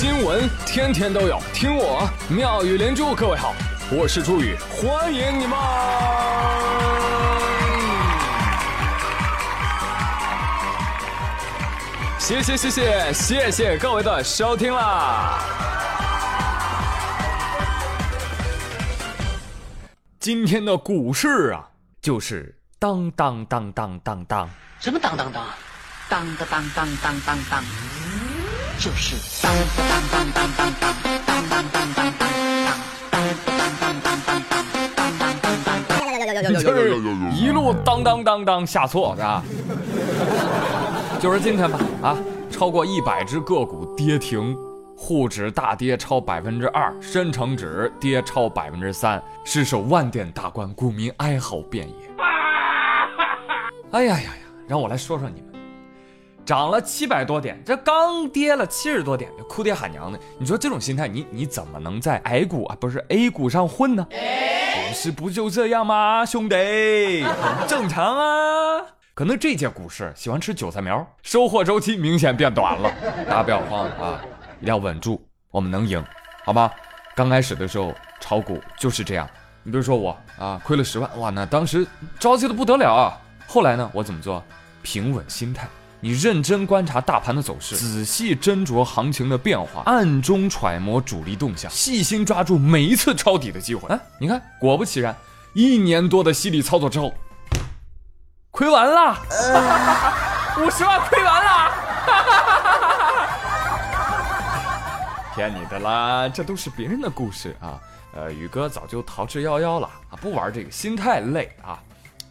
新闻天天都有，听我妙语连珠。各位好，我是朱宇，欢迎你们！谢谢谢谢谢谢各位的收听啦！今天的股市啊，就是当当当当当当，什么当当当？当当当当当当当，就是当当当当当当当当当当当当当当当当当就是一路当当当当下错是吧？就是今天吧啊，超过一百只个股跌停，沪指大跌超百分之二，深成指跌超百分之三，失守万点大关，股民哀嚎遍野。哎呀呀呀，让我来说说你们。涨了七百多点，这刚跌了七十多点，哭爹喊娘的。你说这种心态，你你怎么能在 A 股啊，不是 A 股上混呢？股市不就这样吗，兄弟？很正常啊。可能这届股市喜欢吃韭菜苗，收获周期明显变短了。大家不要慌啊，要稳住，我们能赢，好吗？刚开始的时候炒股就是这样。你比如说我啊，亏了十万，哇，那当时着急的不得了啊。后来呢，我怎么做？平稳心态。你认真观察大盘的走势，仔细斟酌行情的变化，暗中揣摩主力动向，细心抓住每一次抄底的机会。哎，你看，果不其然，一年多的犀利操作之后，亏完了，五十万亏完了，骗你的啦，这都是别人的故事啊。呃，宇哥早就逃之夭夭了啊，不玩这个，心太累啊。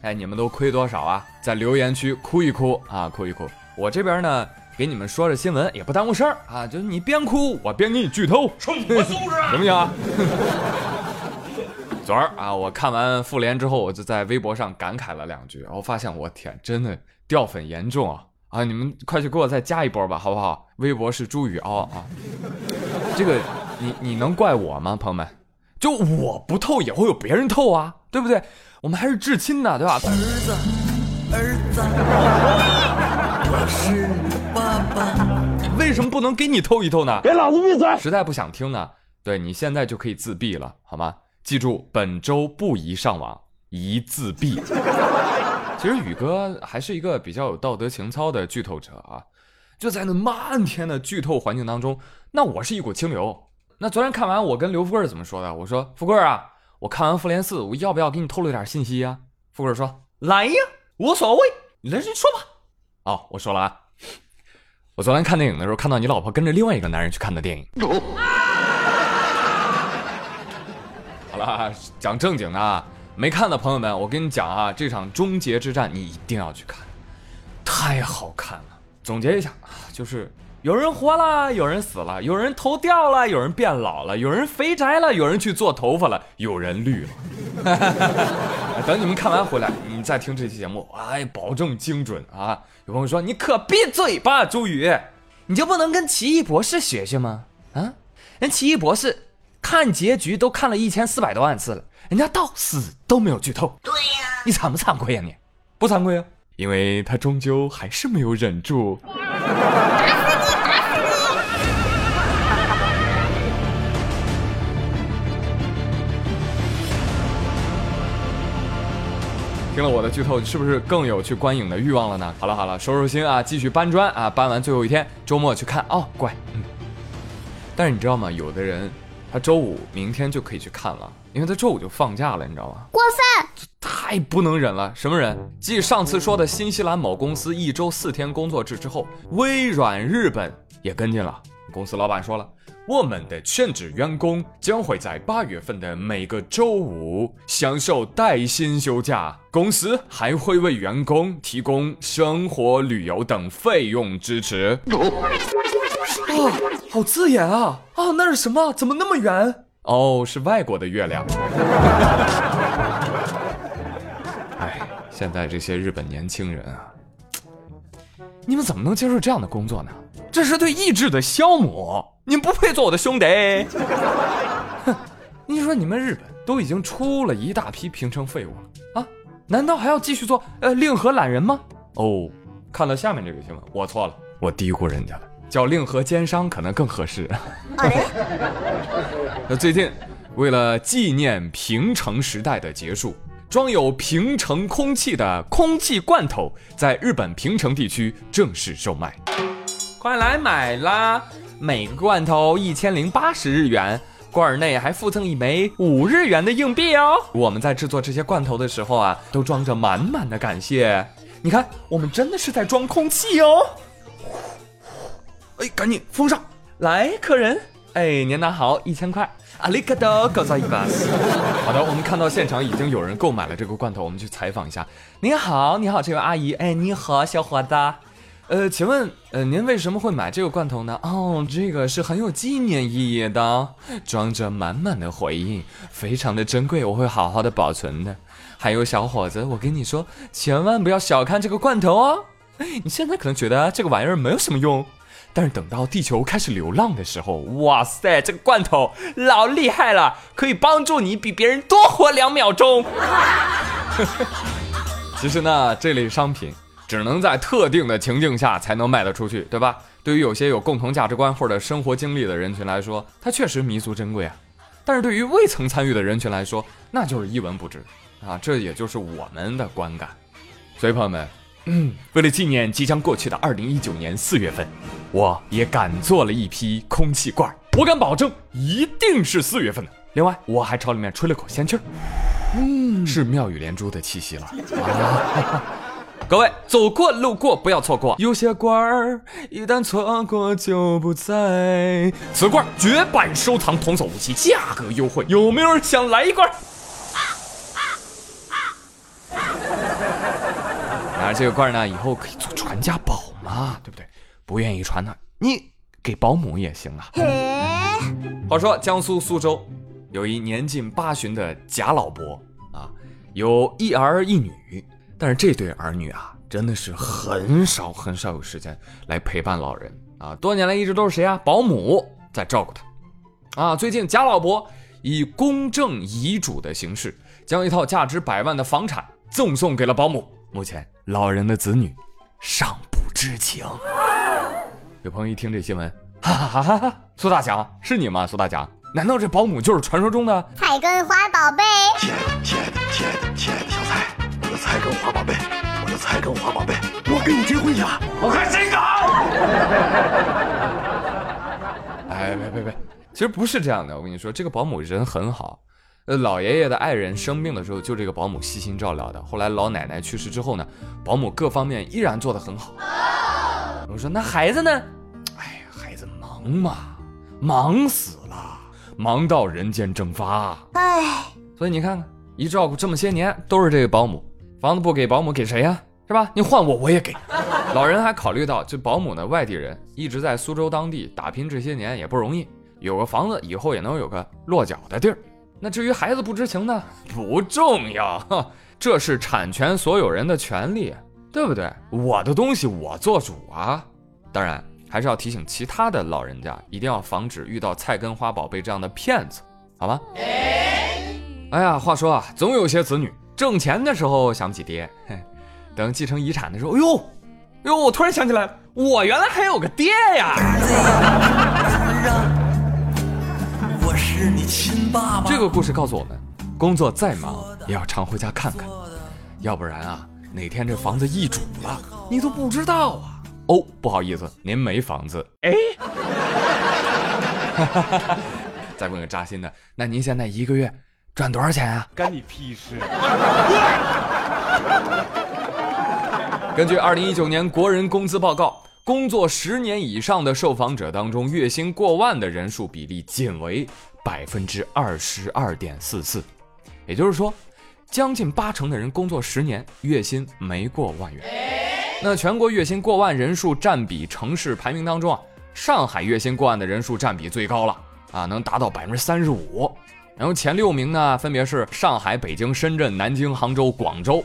哎，你们都亏多少啊？在留言区哭一哭啊，哭一哭。我这边呢，给你们说着新闻，也不耽误事儿啊。就是你边哭，我边给你剧透，什么素质？行不行啊？昨儿 啊，我看完复联之后，我就在微博上感慨了两句，然后发现我天，真的掉粉严重啊！啊，你们快去给我再加一波吧，好不好？微博是朱宇凹啊。这个你你能怪我吗，朋友们？就我不透也会有别人透啊，对不对？我们还是至亲呢，对吧？儿子，儿子，我是你爸爸。为什么不能给你透一透呢？给老子闭嘴！实在不想听呢，对你现在就可以自闭了，好吗？记住，本周不宜上网，宜自闭。其实宇哥还是一个比较有道德情操的剧透者啊，就在那漫天的剧透环境当中，那我是一股清流。那昨天看完，我跟刘富贵怎么说的？我说富贵啊。我看完《复联四》，我要不要给你透露点信息呀？富贵说：“来呀，无所谓，你来说吧。”哦，我说了啊，我昨天看电影的时候，看到你老婆跟着另外一个男人去看的电影。好了，讲正经的，啊没看的朋友们，我跟你讲啊，这场终结之战你一定要去看，太好看了。总结一下啊，就是。有人活了，有人死了，有人头掉了，有人变老了，有人肥宅了，有人去做头发了，有人绿了。等你们看完回来，你再听这期节目，哎，保证精准啊！有朋友说：“你可闭嘴吧，周宇，你就不能跟奇异博士学学吗？啊，人奇异博士看结局都看了一千四百多万次了，人家到死都没有剧透。对呀，你惭不惭愧呀？你不惭愧啊？因为他终究还是没有忍住。”听了我的剧透，是不是更有去观影的欲望了呢？好了好了，收收心啊，继续搬砖啊，搬完最后一天，周末去看哦，乖。嗯。但是你知道吗？有的人他周五明天就可以去看了，因为他周五就放假了，你知道吗？过分！太不能忍了！什么人？继上次说的新西兰某公司一周四天工作制之后，微软日本也跟进了。公司老板说了。我们的全职员工将会在八月份的每个周五享受带薪休假，公司还会为员工提供生活、旅游等费用支持。啊，好刺眼啊！啊，那是什么？怎么那么圆？哦，是外国的月亮。哎，现在这些日本年轻人啊，你们怎么能接受这样的工作呢？这是对意志的消磨。你不配做我的兄弟！哼，你说你们日本都已经出了一大批平成废物了啊，难道还要继续做呃令和懒人吗？哦，看到下面这个新闻，我错了，我低估人家了。叫令和奸商可能更合适。那最近，为了纪念平成时代的结束，装有平成空气的空气罐头在日本平成地区正式售卖，快来买啦！每个罐头一千零八十日元，罐儿内还附赠一枚五日元的硬币哦。我们在制作这些罐头的时候啊，都装着满满的感谢。你看，我们真的是在装空气哦。哎，赶紧封上！来，客人，哎，您拿好，一千块。阿里嘎多，高造一巴斯。好的，我们看到现场已经有人购买了这个罐头，我们去采访一下。您好，你好，这位阿姨。哎，你好，小伙子。呃，请问，呃，您为什么会买这个罐头呢？哦，这个是很有纪念意义的，装着满满的回忆，非常的珍贵，我会好好的保存的。还有，小伙子，我跟你说，千万不要小看这个罐头哦。你现在可能觉得这个玩意儿没有什么用，但是等到地球开始流浪的时候，哇塞，这个罐头老厉害了，可以帮助你比别人多活两秒钟。其实呢，这类商品只能在特定的情境下才能卖得出去，对吧？对于有些有共同价值观或者生活经历的人群来说，它确实弥足珍贵啊。但是对于未曾参与的人群来说，那就是一文不值啊。这也就是我们的观感。所以朋友们，嗯，为了纪念即将过去的二零一九年四月份，我也赶做了一批空气罐，我敢保证一定是四月份的。另外，我还朝里面吹了口仙气儿，嗯，是妙语连珠的气息了。啊各位走过路过不要错过，有些罐儿一旦错过就不在。此罐绝版收藏，童叟无欺，价格优惠，有没有人想来一罐儿？啊，这个罐儿呢，以后可以做传家宝嘛，对不对？不愿意传呢，你给保姆也行啊。话说江苏苏州有一年近八旬的贾老伯啊，有一儿一女，但是这对儿女啊，真的是很少很少有时间来陪伴老人啊，多年来一直都是谁啊？保姆在照顾他啊。最近贾老伯以公证遗嘱的形式，将一套价值百万的房产赠送给了保姆。目前老人的子女尚不知情。有朋友一听这新闻，哈哈哈哈哈！苏大强是你吗？苏大强，难道这保姆就是传说中的？菜根花宝贝，菜根花宝贝，我的菜根花宝贝，我跟你结婚去啊！我看谁敢！哎，别别别，其实不是这样的。我跟你说，这个保姆人很好。呃，老爷爷的爱人生病的时候，就这个保姆悉心照料的。后来老奶奶去世之后呢，保姆各方面依然做得很好。我说那孩子呢？哎呀，孩子忙嘛，忙死了，忙到人间蒸发。哎，所以你看看，一照顾这么些年，都是这个保姆。房子不给保姆给谁呀、是吧？你换我我也给。老人还考虑到，这保姆呢，外地人一直在苏州当地打拼这些年也不容易，有个房子以后也能有个落脚的地儿。那至于孩子不知情呢，不重要，这是产权所有人的权利，对不对？我的东西我做主啊。当然，还是要提醒其他的老人家，一定要防止遇到菜根花宝贝这样的骗子，好吗？哎呀，话说啊，总有些子女挣钱的时候想不起爹，嘿，等继承遗产的时候，哎呦，哎呦，我突然想起来了，我原来还有个爹呀！我是你亲爸爸。这个故事告诉我们，工作再忙也要常回家看看，要不然啊，哪天这房子易主了，你都不知道啊。哦，不好意思，您没房子。哎，再问个扎心的，那您现在一个月赚多少钱啊？干你屁事！根据二零一九年国人工资报告，工作十年以上的受访者当中，月薪过万的人数比例仅为百分之二十二点四四，也就是说，将近八成的人工作十年，月薪没过万元。那全国月薪过万人数占比城市排名当中啊，上海月薪过万的人数占比最高了啊，能达到百分之三十五。然后前六名呢，分别是上海、北京、深圳、南京、杭州、广州。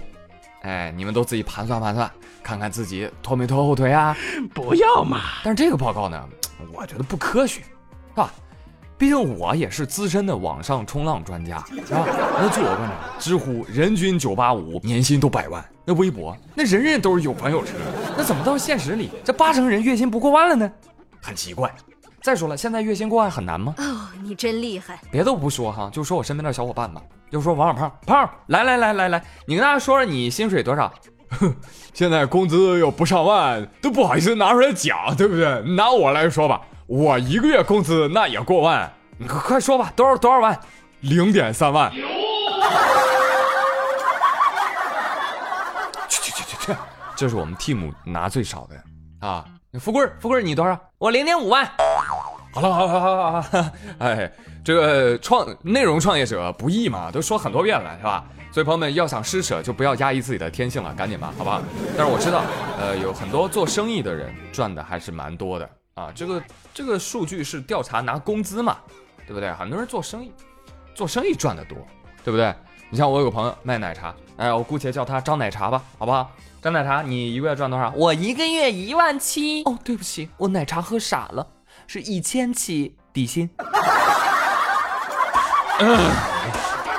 哎，你们都自己盘算盘算，看看自己拖没拖后腿啊？不要嘛！但是这个报告呢，我觉得不科学，是吧？毕竟我也是资深的网上冲浪专家，是吧？那据我观察，知乎人均九八五，年薪都百万；那微博那人人都是有房有车，那怎么到现实里这八成人月薪不过万了呢？很奇怪。再说了，现在月薪过万很难吗？哦，你真厉害！别的不说哈，就说我身边的小伙伴吧，就说王小胖，胖，来来来来来，你跟大家说说你薪水多少？现在工资有不上万，都不好意思拿出来讲，对不对？拿我来说吧，我一个月工资那也过万，你快快说吧，多少多少万？零点三万。去去去去去，这是我们 team 拿最少的啊。富贵，富贵，你多少？我零点五万。好了，好了，好了，好了，哎，这个创内容创业者不易嘛，都说很多遍了，是吧？所以朋友们要想施舍，就不要压抑自己的天性了，赶紧吧，好不好？但是我知道，呃，有很多做生意的人赚的还是蛮多的啊。这个这个数据是调查拿工资嘛，对不对？很多人做生意，做生意赚的多，对不对？你像我有个朋友卖奶茶，哎，我姑且叫他张奶茶吧，好不好？张奶茶，你一个月赚多少？我一个月一万七。哦，对不起，我奶茶喝傻了，是一千七底薪。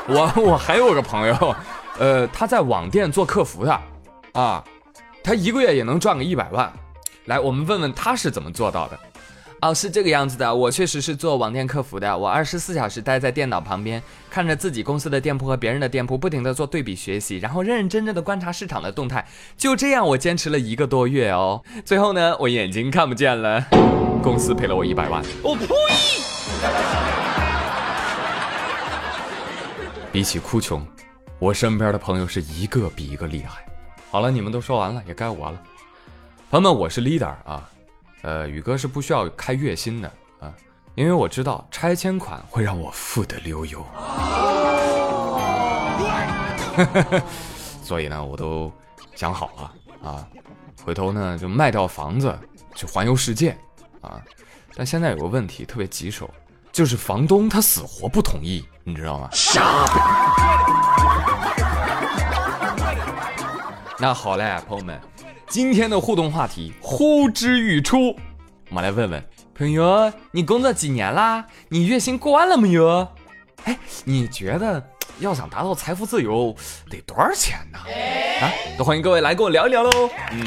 我 我还有个朋友，呃，他在网店做客服的，啊，他一个月也能赚个一百万。来，我们问问他是怎么做到的。哦，是这个样子的，我确实是做网店客服的，我二十四小时待在电脑旁边，看着自己公司的店铺和别人的店铺，不停的做对比学习，然后认认真真的观察市场的动态。就这样，我坚持了一个多月哦。最后呢，我眼睛看不见了，公司赔了我一百万。我呸！比起哭穷，我身边的朋友是一个比一个厉害。好了，你们都说完了，也该我了。朋友们，我是 leader 啊，呃，宇哥是不需要开月薪的啊，因为我知道拆迁款会让我富得流油。所以呢，我都想好了啊，回头呢就卖掉房子去环游世界啊。但现在有个问题特别棘手，就是房东他死活不同意。你知道吗？傻。那好嘞，朋友们，今天的互动话题呼之欲出，我们来问问朋友，你工作几年啦？你月薪过万了没有？哎，你觉得要想达到财富自由得多少钱呢？啊，都欢迎各位来跟我聊一聊喽。嗯，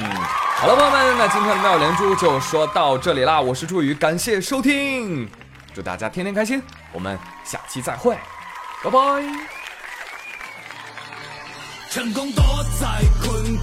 好了，朋友们，那今天的妙连珠就说到这里啦。我是朱宇，感谢收听。祝大家天天开心，我们下期再会，拜拜。成功躲在困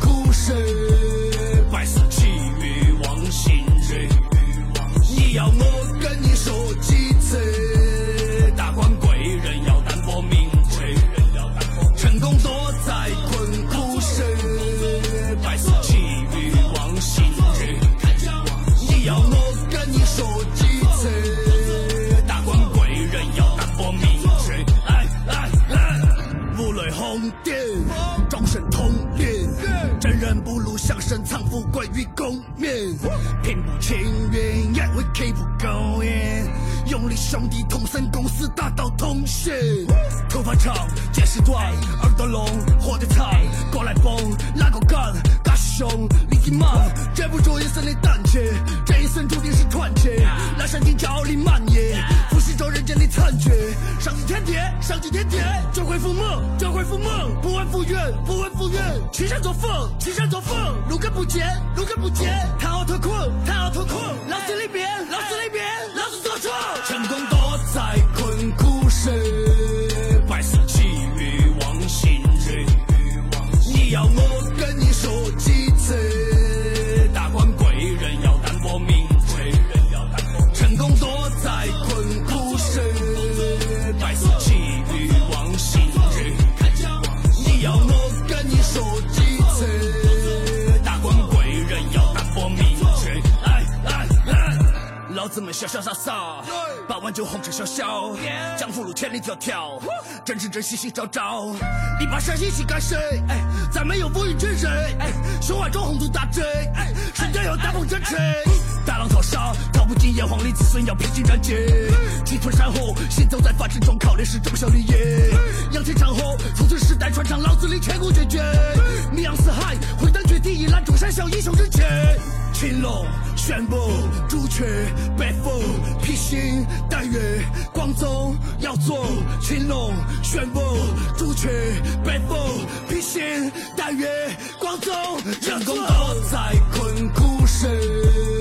真人不如相声藏富贵于功名，平步青云，也会 keep going，用力兄弟同生共死，大道通行。头发长，见识短，耳朵聋，活得长，过来蹦，哪个敢？嘎兄，力气猛，遮不住一生的胆怯，这一生注定是团结，来山顶教你满眼。着人间的残缺，上知天地，上知天地，就会父母，就会父母，不问福缘，不问福缘，青山做佛，去山做佛，路根不见，路根不见，谈好脱困，谈好脱困，老子里边，子们潇潇洒洒，八碗酒红尘潇潇，江湖路千里迢迢，真真真心心朝朝。你把山一起干谁？再没有风雨追人，胸怀中宏图大志，身边有大风真吹。大浪淘沙，逃不尽炎黄的，子孙要披荆斩棘。气吞山河，行走在凡尘中，靠的是忠孝立业。仰天长河，从此世代传唱，老子的千古绝绝。名扬四海，挥灯绝地，一览众山小，英雄日前。青龙玄武，朱雀白虎，披星戴月，光宗耀祖。青龙玄武，朱雀白虎，披星戴月，光宗耀祖。人功都在困苦时。